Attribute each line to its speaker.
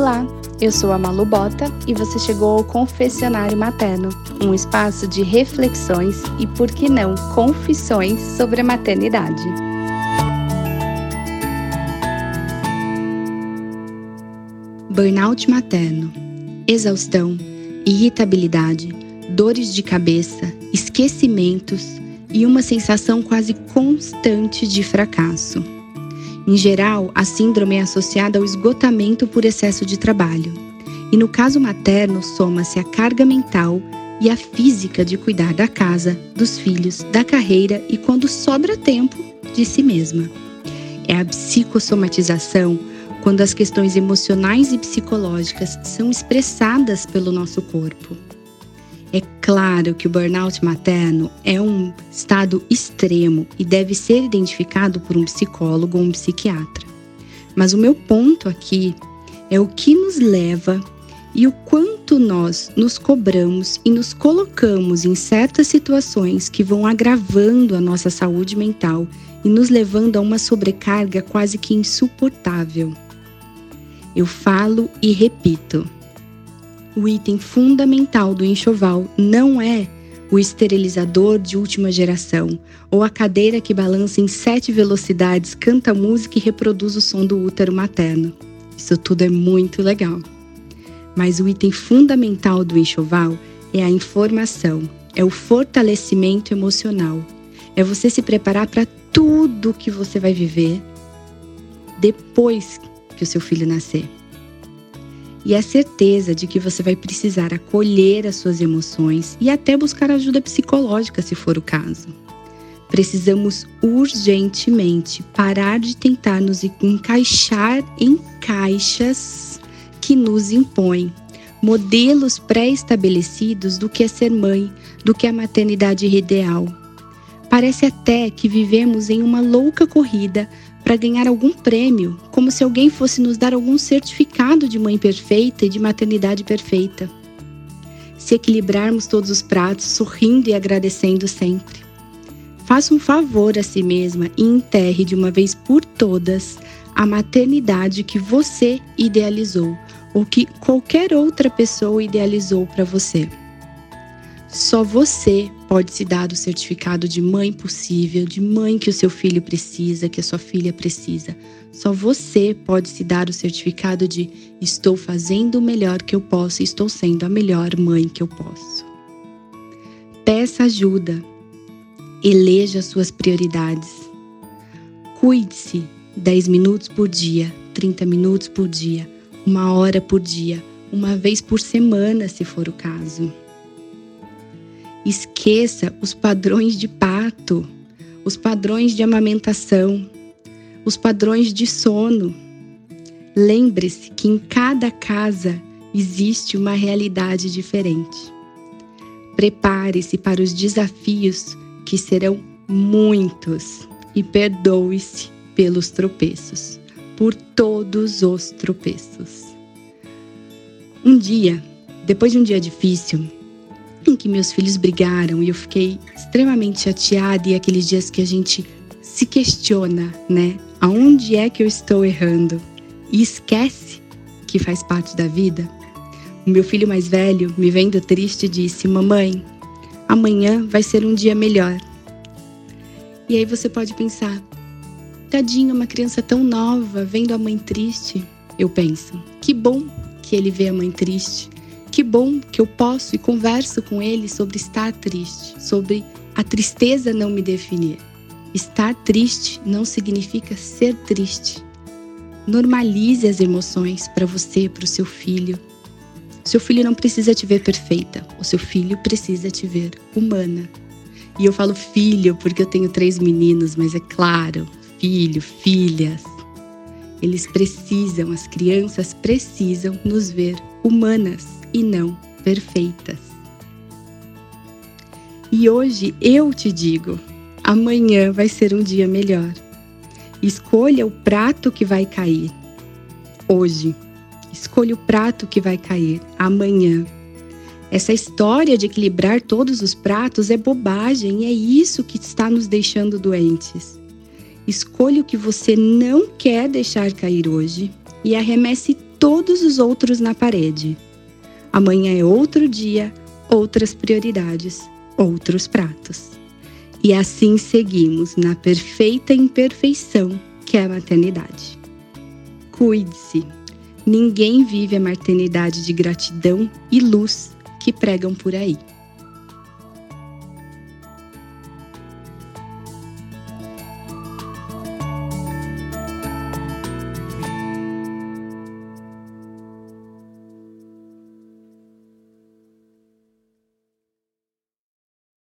Speaker 1: Olá, eu sou a Malu Bota e você chegou ao Confessionário Materno, um espaço de reflexões e, por que não, confissões sobre a maternidade. Burnout materno, exaustão, irritabilidade, dores de cabeça, esquecimentos e uma sensação quase constante de fracasso. Em geral, a síndrome é associada ao esgotamento por excesso de trabalho. E no caso materno, soma-se a carga mental e a física de cuidar da casa, dos filhos, da carreira e, quando sobra tempo, de si mesma. É a psicossomatização quando as questões emocionais e psicológicas são expressadas pelo nosso corpo. Claro que o burnout materno é um estado extremo e deve ser identificado por um psicólogo ou um psiquiatra. Mas o meu ponto aqui é o que nos leva e o quanto nós nos cobramos e nos colocamos em certas situações que vão agravando a nossa saúde mental e nos levando a uma sobrecarga quase que insuportável. Eu falo e repito o item fundamental do enxoval não é o esterilizador de última geração ou a cadeira que balança em sete velocidades, canta música e reproduz o som do útero materno. Isso tudo é muito legal. Mas o item fundamental do enxoval é a informação, é o fortalecimento emocional. É você se preparar para tudo que você vai viver depois que o seu filho nascer e a certeza de que você vai precisar acolher as suas emoções e até buscar ajuda psicológica se for o caso. Precisamos urgentemente parar de tentar nos encaixar em caixas que nos impõem, modelos pré-estabelecidos do que é ser mãe, do que é a maternidade ideal. Parece até que vivemos em uma louca corrida para ganhar algum prêmio, como se alguém fosse nos dar algum certificado de mãe perfeita e de maternidade perfeita. Se equilibrarmos todos os pratos, sorrindo e agradecendo sempre. Faça um favor a si mesma e enterre de uma vez por todas a maternidade que você idealizou ou que qualquer outra pessoa idealizou para você. Só você pode se dar o certificado de mãe possível, de mãe que o seu filho precisa, que a sua filha precisa. Só você pode se dar o certificado de estou fazendo o melhor que eu posso estou sendo a melhor mãe que eu posso. Peça ajuda. Eleja suas prioridades. Cuide-se 10 minutos por dia, 30 minutos por dia, uma hora por dia, uma vez por semana, se for o caso. Esqueça os padrões de pato, os padrões de amamentação, os padrões de sono. Lembre-se que em cada casa existe uma realidade diferente. Prepare-se para os desafios que serão muitos e perdoe-se pelos tropeços, por todos os tropeços. Um dia, depois de um dia difícil, em que meus filhos brigaram e eu fiquei extremamente chateada e aqueles dias que a gente se questiona, né? Aonde é que eu estou errando? E esquece que faz parte da vida. O meu filho mais velho, me vendo triste, disse: Mamãe, amanhã vai ser um dia melhor. E aí você pode pensar: Tadinho, uma criança tão nova, vendo a mãe triste. Eu penso: Que bom que ele vê a mãe triste. Que bom que eu posso e converso com ele sobre estar triste, sobre a tristeza não me definir. Estar triste não significa ser triste. Normalize as emoções para você, para o seu filho. Seu filho não precisa te ver perfeita, o seu filho precisa te ver humana. E eu falo filho porque eu tenho três meninos, mas é claro, filho, filhas. Eles precisam, as crianças precisam nos ver humanas e não perfeitas. E hoje eu te digo: amanhã vai ser um dia melhor. Escolha o prato que vai cair. Hoje. Escolha o prato que vai cair amanhã. Essa história de equilibrar todos os pratos é bobagem e é isso que está nos deixando doentes. Escolha o que você não quer deixar cair hoje e arremesse todos os outros na parede. Amanhã é outro dia, outras prioridades, outros pratos. E assim seguimos na perfeita imperfeição que é a maternidade. Cuide-se. Ninguém vive a maternidade de gratidão e luz que pregam por aí.